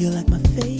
You're like my favorite.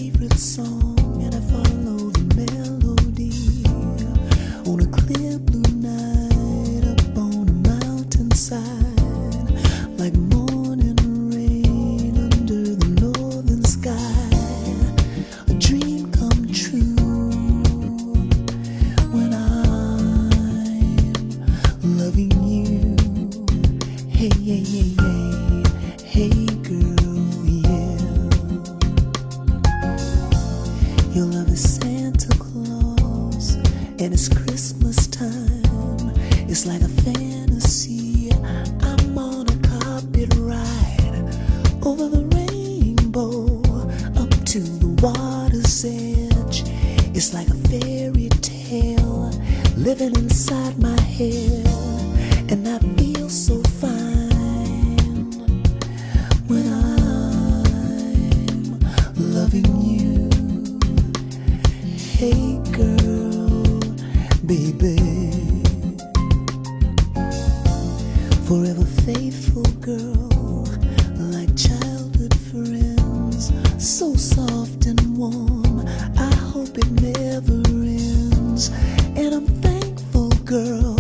it never ends. And I'm thankful, girl,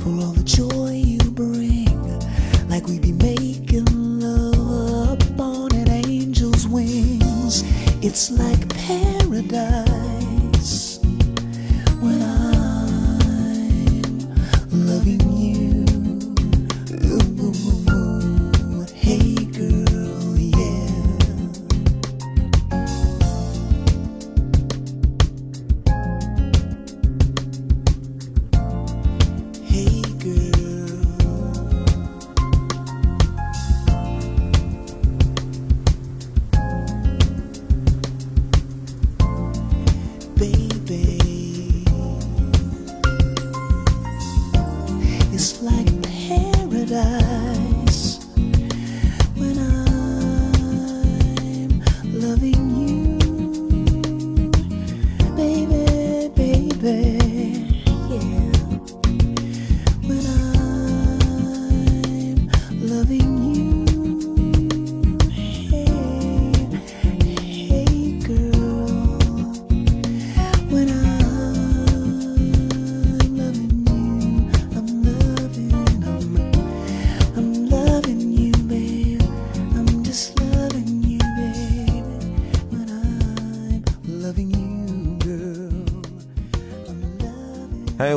for all the joy you bring. Like we be making love up on an angel's wings. It's like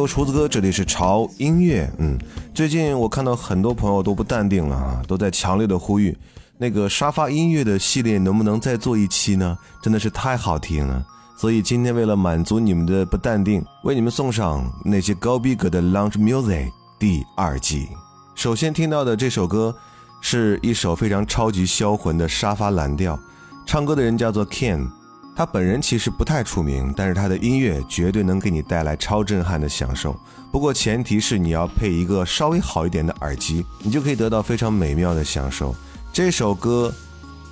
厨子哥，这里是潮音乐。嗯，最近我看到很多朋友都不淡定了啊，都在强烈的呼吁，那个沙发音乐的系列能不能再做一期呢？真的是太好听了。所以今天为了满足你们的不淡定，为你们送上那些高逼格的 Lounge Music 第二季。首先听到的这首歌，是一首非常超级销魂的沙发蓝调，唱歌的人叫做 Ken。他本人其实不太出名，但是他的音乐绝对能给你带来超震撼的享受。不过前提是你要配一个稍微好一点的耳机，你就可以得到非常美妙的享受。这首歌，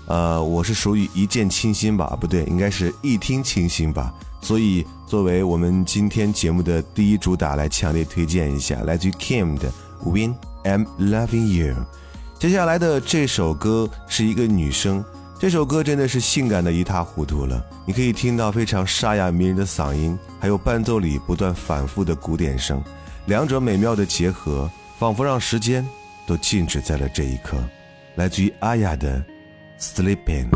呃，我是属于一见倾心吧？不对，应该是一听倾心吧。所以作为我们今天节目的第一主打，来强烈推荐一下来自于 Kim 的《When I'm Loving You》。接下来的这首歌是一个女生。这首歌真的是性感的一塌糊涂了，你可以听到非常沙哑迷人的嗓音，还有伴奏里不断反复的鼓点声，两者美妙的结合，仿佛让时间都静止在了这一刻。来自于阿雅的《Sleeping》。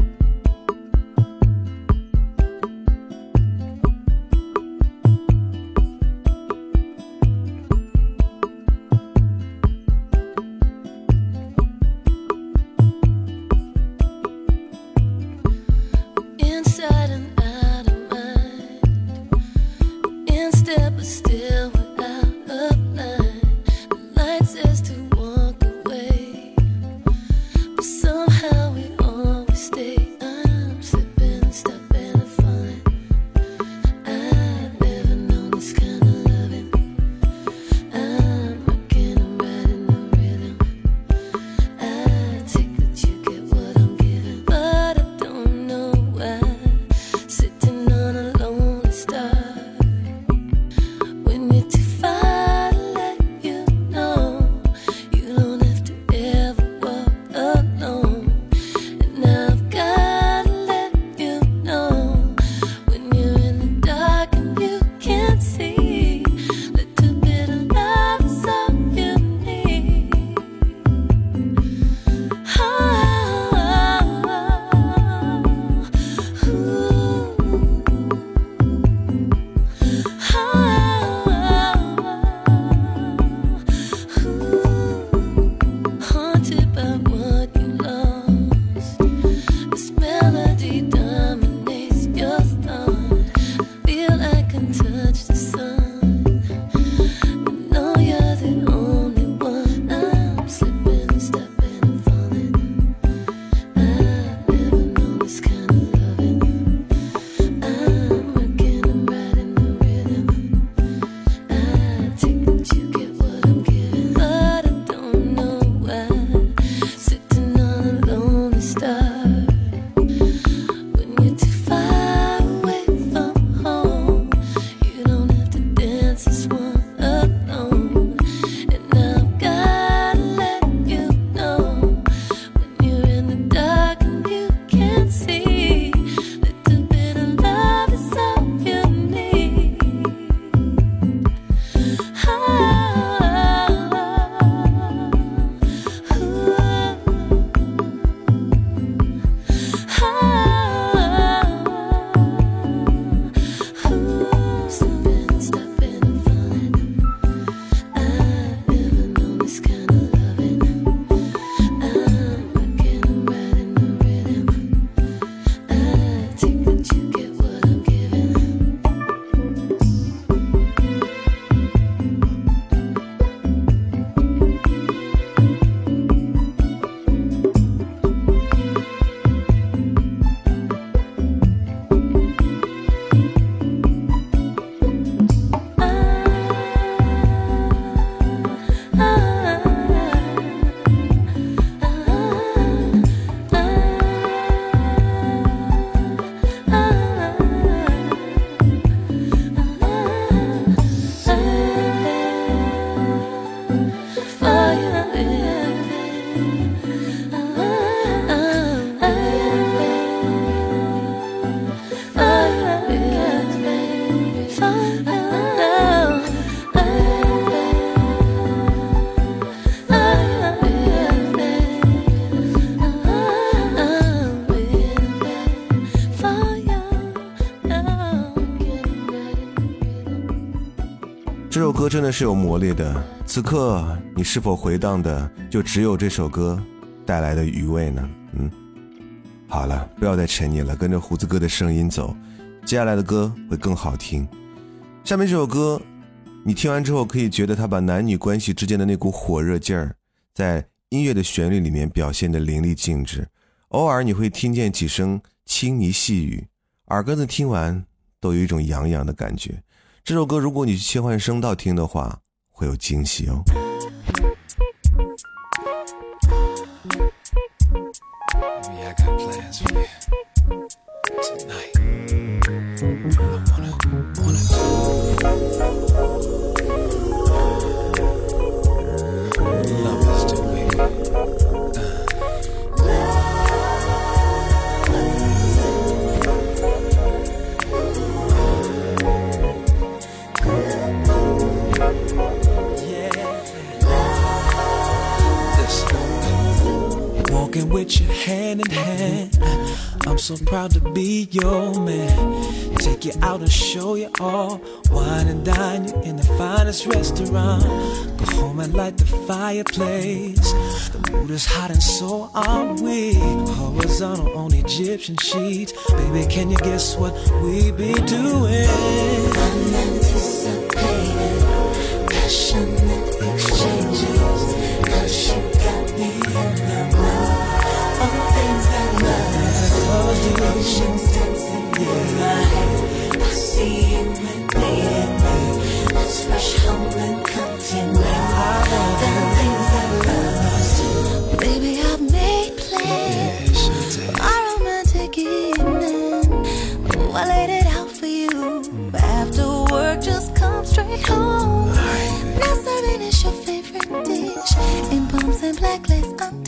歌真的是有魔力的。此刻，你是否回荡的就只有这首歌带来的余味呢？嗯，好了，不要再沉溺了，跟着胡子哥的声音走，接下来的歌会更好听。下面这首歌，你听完之后可以觉得他把男女关系之间的那股火热劲儿，在音乐的旋律里面表现的淋漓尽致。偶尔你会听见几声轻昵细语，耳根子听完都有一种痒痒的感觉。这首歌如果你去切换声道听的话会有惊喜哦 maybe i got plans for you tonight hand in hand. I'm so proud to be your man. Take you out and show you all. Wine and dine you in the finest restaurant. Go home and light the fireplace. The mood is hot and so are we. Horizontal on Egyptian sheets. Baby, can you guess what we be doing? Unanticipated, passionate exchanges. been blacklisted. Uh.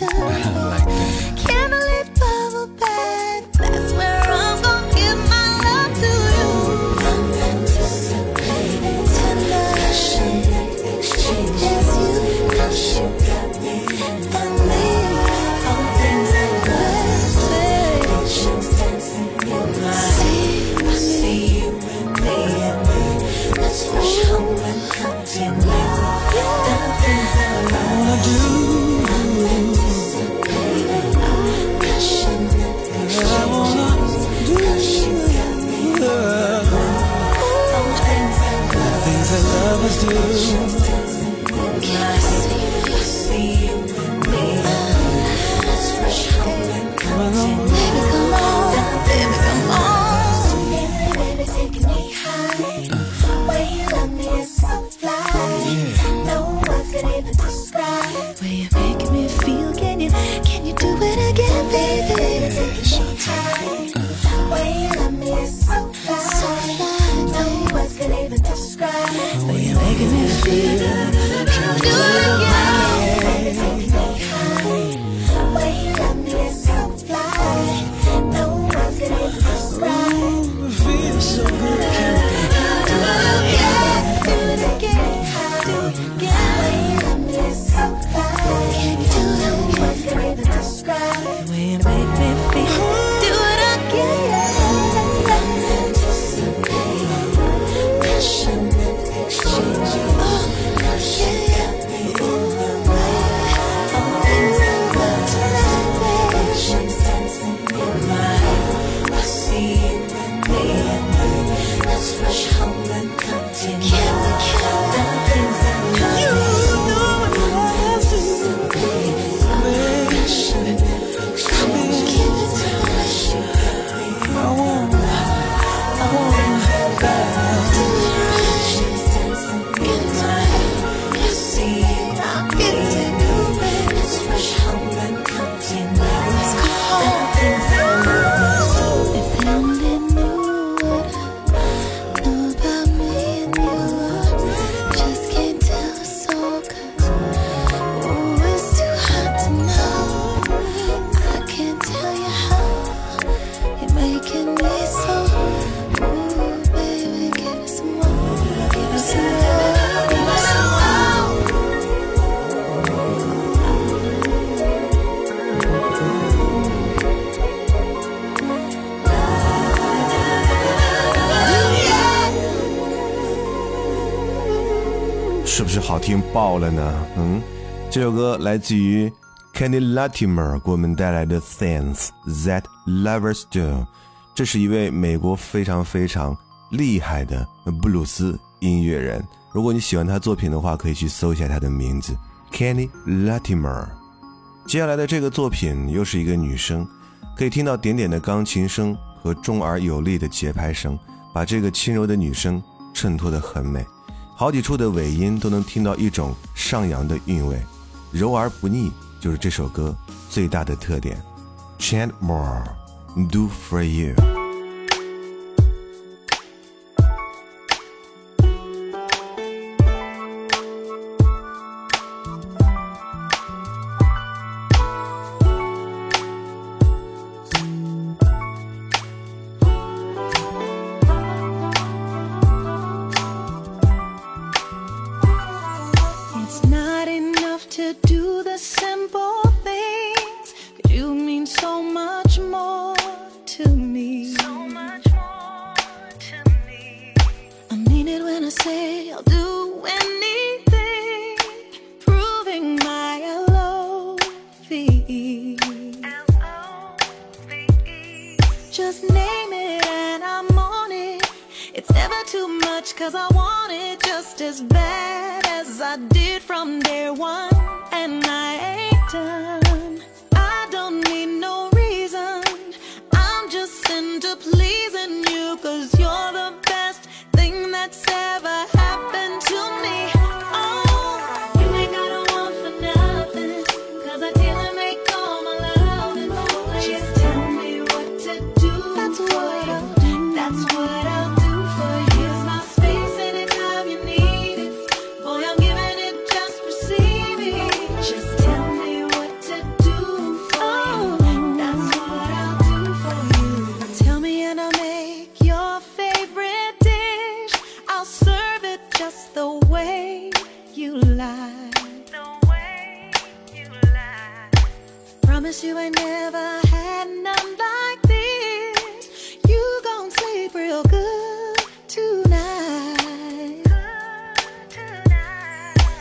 是不是好听爆了呢？嗯，这首歌来自于 Kenny Latimer 给我们带来的《Things That Lovers Do》，这是一位美国非常非常厉害的布鲁斯音乐人。如果你喜欢他作品的话，可以去搜一下他的名字 Kenny Latimer。接下来的这个作品又是一个女生，可以听到点点的钢琴声和重而有力的节拍声，把这个轻柔的女声衬托得很美。好几处的尾音都能听到一种上扬的韵味，柔而不腻，就是这首歌最大的特点。Chant more, do for you。it when I say I'll do anything, proving my L-O-V-E. L-O-V-E. Just name it and I'm on it. It's never too much, cause I want it just as bad as I did from day one. And I ain't done.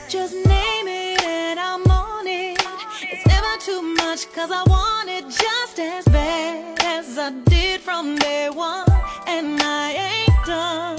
Just name it and I'm on it. It's never too much cause I want it just as bad as I did from day one. And I ain't done.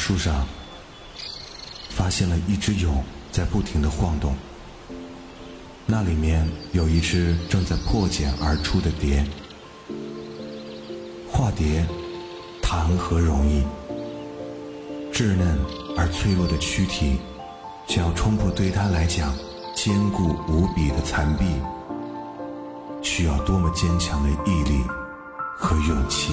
树上，发现了一只蛹在不停的晃动。那里面有一只正在破茧而出的蝶。化蝶，谈何容易？稚嫩而脆弱的躯体，想要冲破对它来讲坚固无比的残壁，需要多么坚强的毅力和勇气！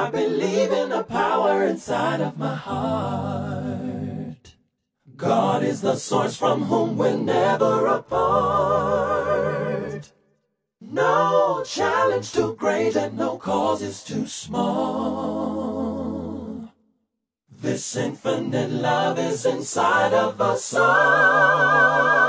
I believe in the power inside of my heart. God is the source from whom we're never apart. No challenge too great and no cause is too small. This infinite love is inside of us all.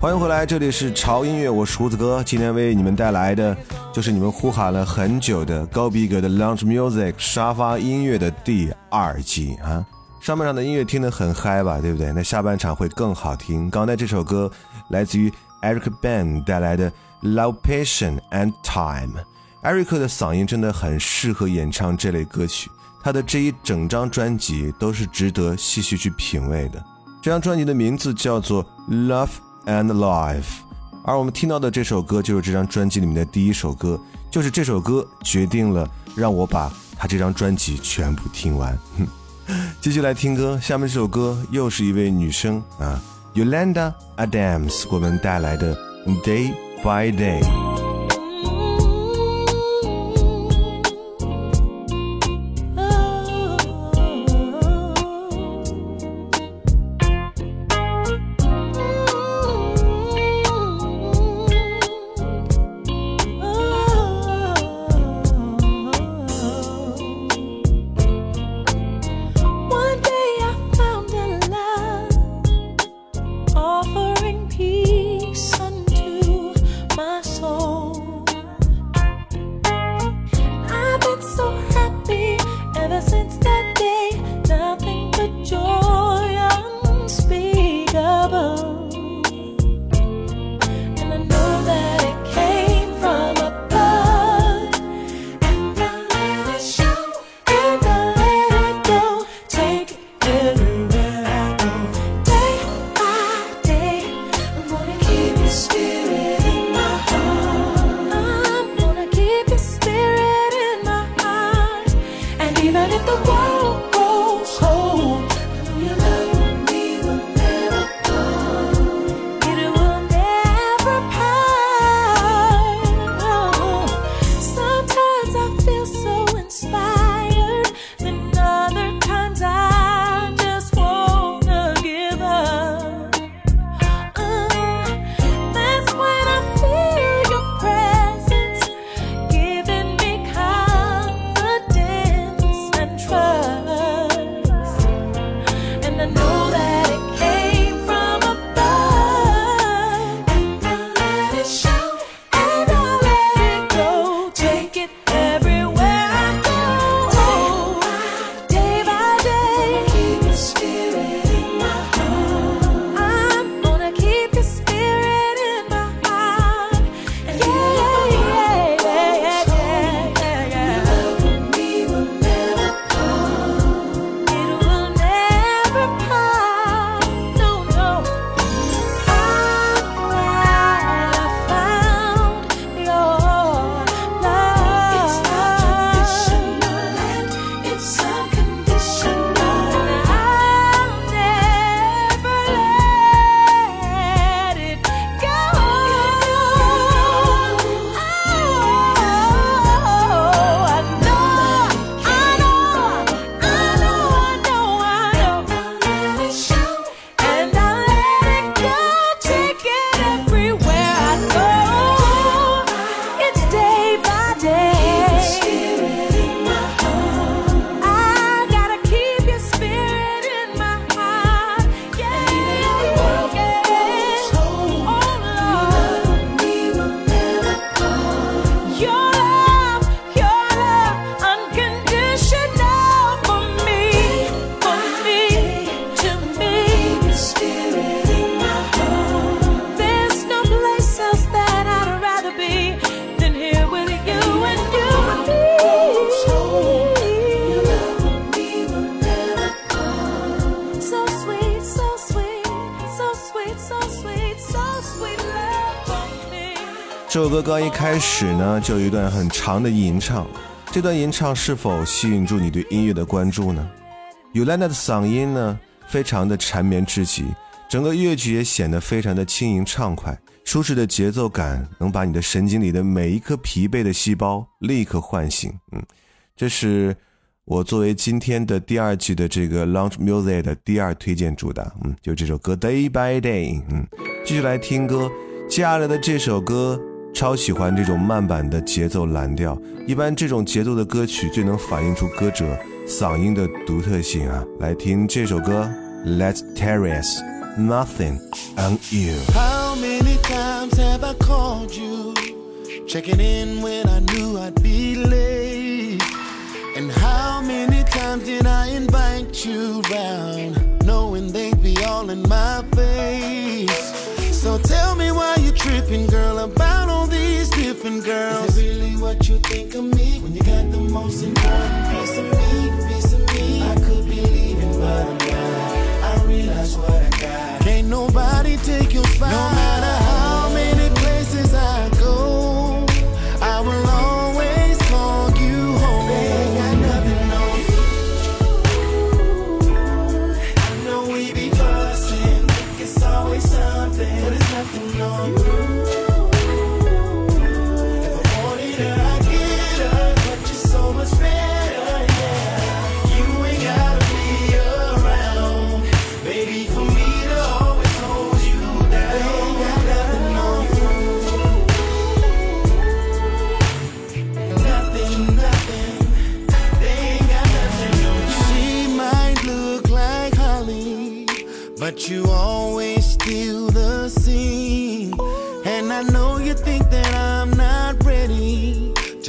欢迎回来，这里是潮音乐，我是胡子哥。今天为你们带来的就是你们呼喊了很久的高逼格的 Lounge Music 沙发音乐的第二季啊！上半场的音乐听得很嗨吧，对不对？那下半场会更好听。刚才这首歌来自于 Eric Ben 带来的 Love, Passion and Time。艾瑞克的嗓音真的很适合演唱这类歌曲，他的这一整张专辑都是值得细细去品味的。这张专辑的名字叫做 Love and Life，而我们听到的这首歌就是这张专辑里面的第一首歌，就是这首歌决定了让我把他这张专辑全部听完。继续来听歌，下面这首歌又是一位女生啊，Yolanda Adams 给我们带来的 Day by Day。歌刚一开始呢，就有一段很长的吟唱。这段吟唱是否吸引住你对音乐的关注呢？尤兰娜的嗓音呢，非常的缠绵至极，整个乐曲也显得非常的轻盈畅快，舒适的节奏感能把你的神经里的每一颗疲惫的细胞立刻唤醒。嗯，这是我作为今天的第二季的这个 Launch Music 的第二推荐主打。嗯，就这首歌 Day by Day。嗯，继续来听歌，接下来的这首歌。超喜欢这种慢板的节奏蓝调，一般这种节奏的歌曲最能反映出歌者嗓音的独特性啊！来听这首歌，Let's Terrace，Nothing on You。 many times have I called you? Checking in when I knew I'd be late. And how many times did I invite you round, knowing they'd be all in my face? So tell me why you tripping, girl, about all these different girls. Is it really what you think of me when you got the most important piece of me, piece of me? I could be leaving, but I'm not. I realize what I got. Can't nobody take your spot. No matter how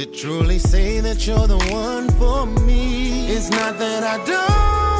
to truly say that you're the one for me. It's not that I don't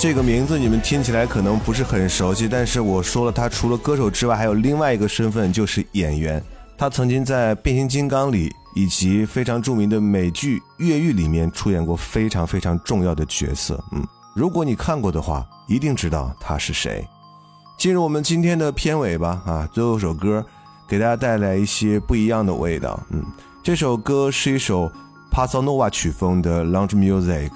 这个名字你们听起来可能不是很熟悉，但是我说了，他除了歌手之外，还有另外一个身份，就是演员。他曾经在《变形金刚》里以及非常著名的美剧《越狱》里面出演过非常非常重要的角色。嗯，如果你看过的话，一定知道他是谁。进入我们今天的片尾吧，啊，最后一首歌给大家带来一些不一样的味道。嗯，这首歌是一首帕萨诺瓦曲风的 lounge music。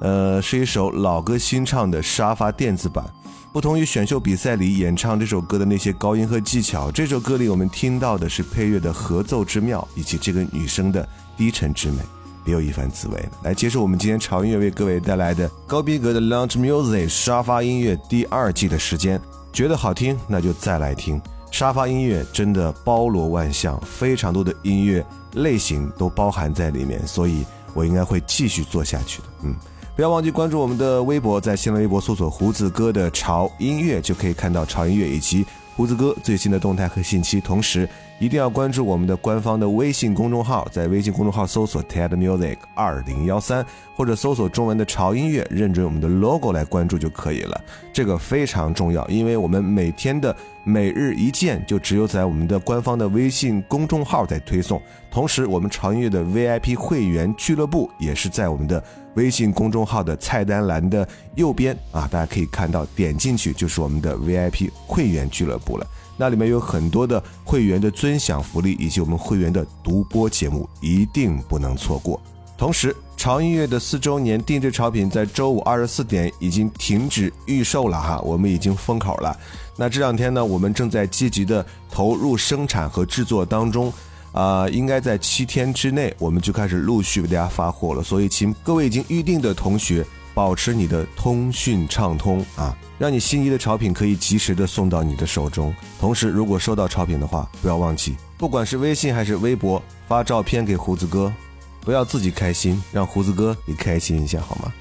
呃，是一首老歌新唱的沙发电子版。不同于选秀比赛里演唱这首歌的那些高音和技巧，这首歌里我们听到的是配乐的合奏之妙，以及这个女生的低沉之美，别有一番滋味。来接受我们今天潮音乐为各位带来的高逼格的 Lounge Music 沙发音乐第二季的时间，觉得好听那就再来听。沙发音乐真的包罗万象，非常多的音乐类型都包含在里面，所以我应该会继续做下去的。嗯。不要忘记关注我们的微博，在新浪微博搜索“胡子哥的潮音乐”，就可以看到潮音乐以及胡子哥最新的动态和信息。同时，一定要关注我们的官方的微信公众号，在微信公众号搜索 “TED Music 二零幺三”或者搜索中文的“潮音乐”，认准我们的 logo 来关注就可以了。这个非常重要，因为我们每天的每日一见就只有在我们的官方的微信公众号在推送。同时，我们潮音乐的 VIP 会员俱乐部也是在我们的微信公众号的菜单栏的右边啊，大家可以看到，点进去就是我们的 VIP 会员俱乐部了。那里面有很多的会员的尊享福利，以及我们会员的独播节目，一定不能错过。同时，潮音乐的四周年定制潮品在周五二十四点已经停止预售了哈，我们已经封口了。那这两天呢，我们正在积极的投入生产和制作当中。啊、应该在七天之内，我们就开始陆续为大家发货了。所以，请各位已经预定的同学，保持你的通讯畅通啊，让你心仪的潮品可以及时的送到你的手中。同时，如果收到潮品的话，不要忘记，不管是微信还是微博，发照片给胡子哥，不要自己开心，让胡子哥也开心一下，好吗？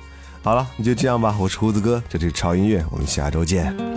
好了，你就这样吧。我是胡子哥，这里是潮音乐，我们下周见。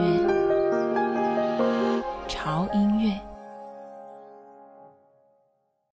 乐，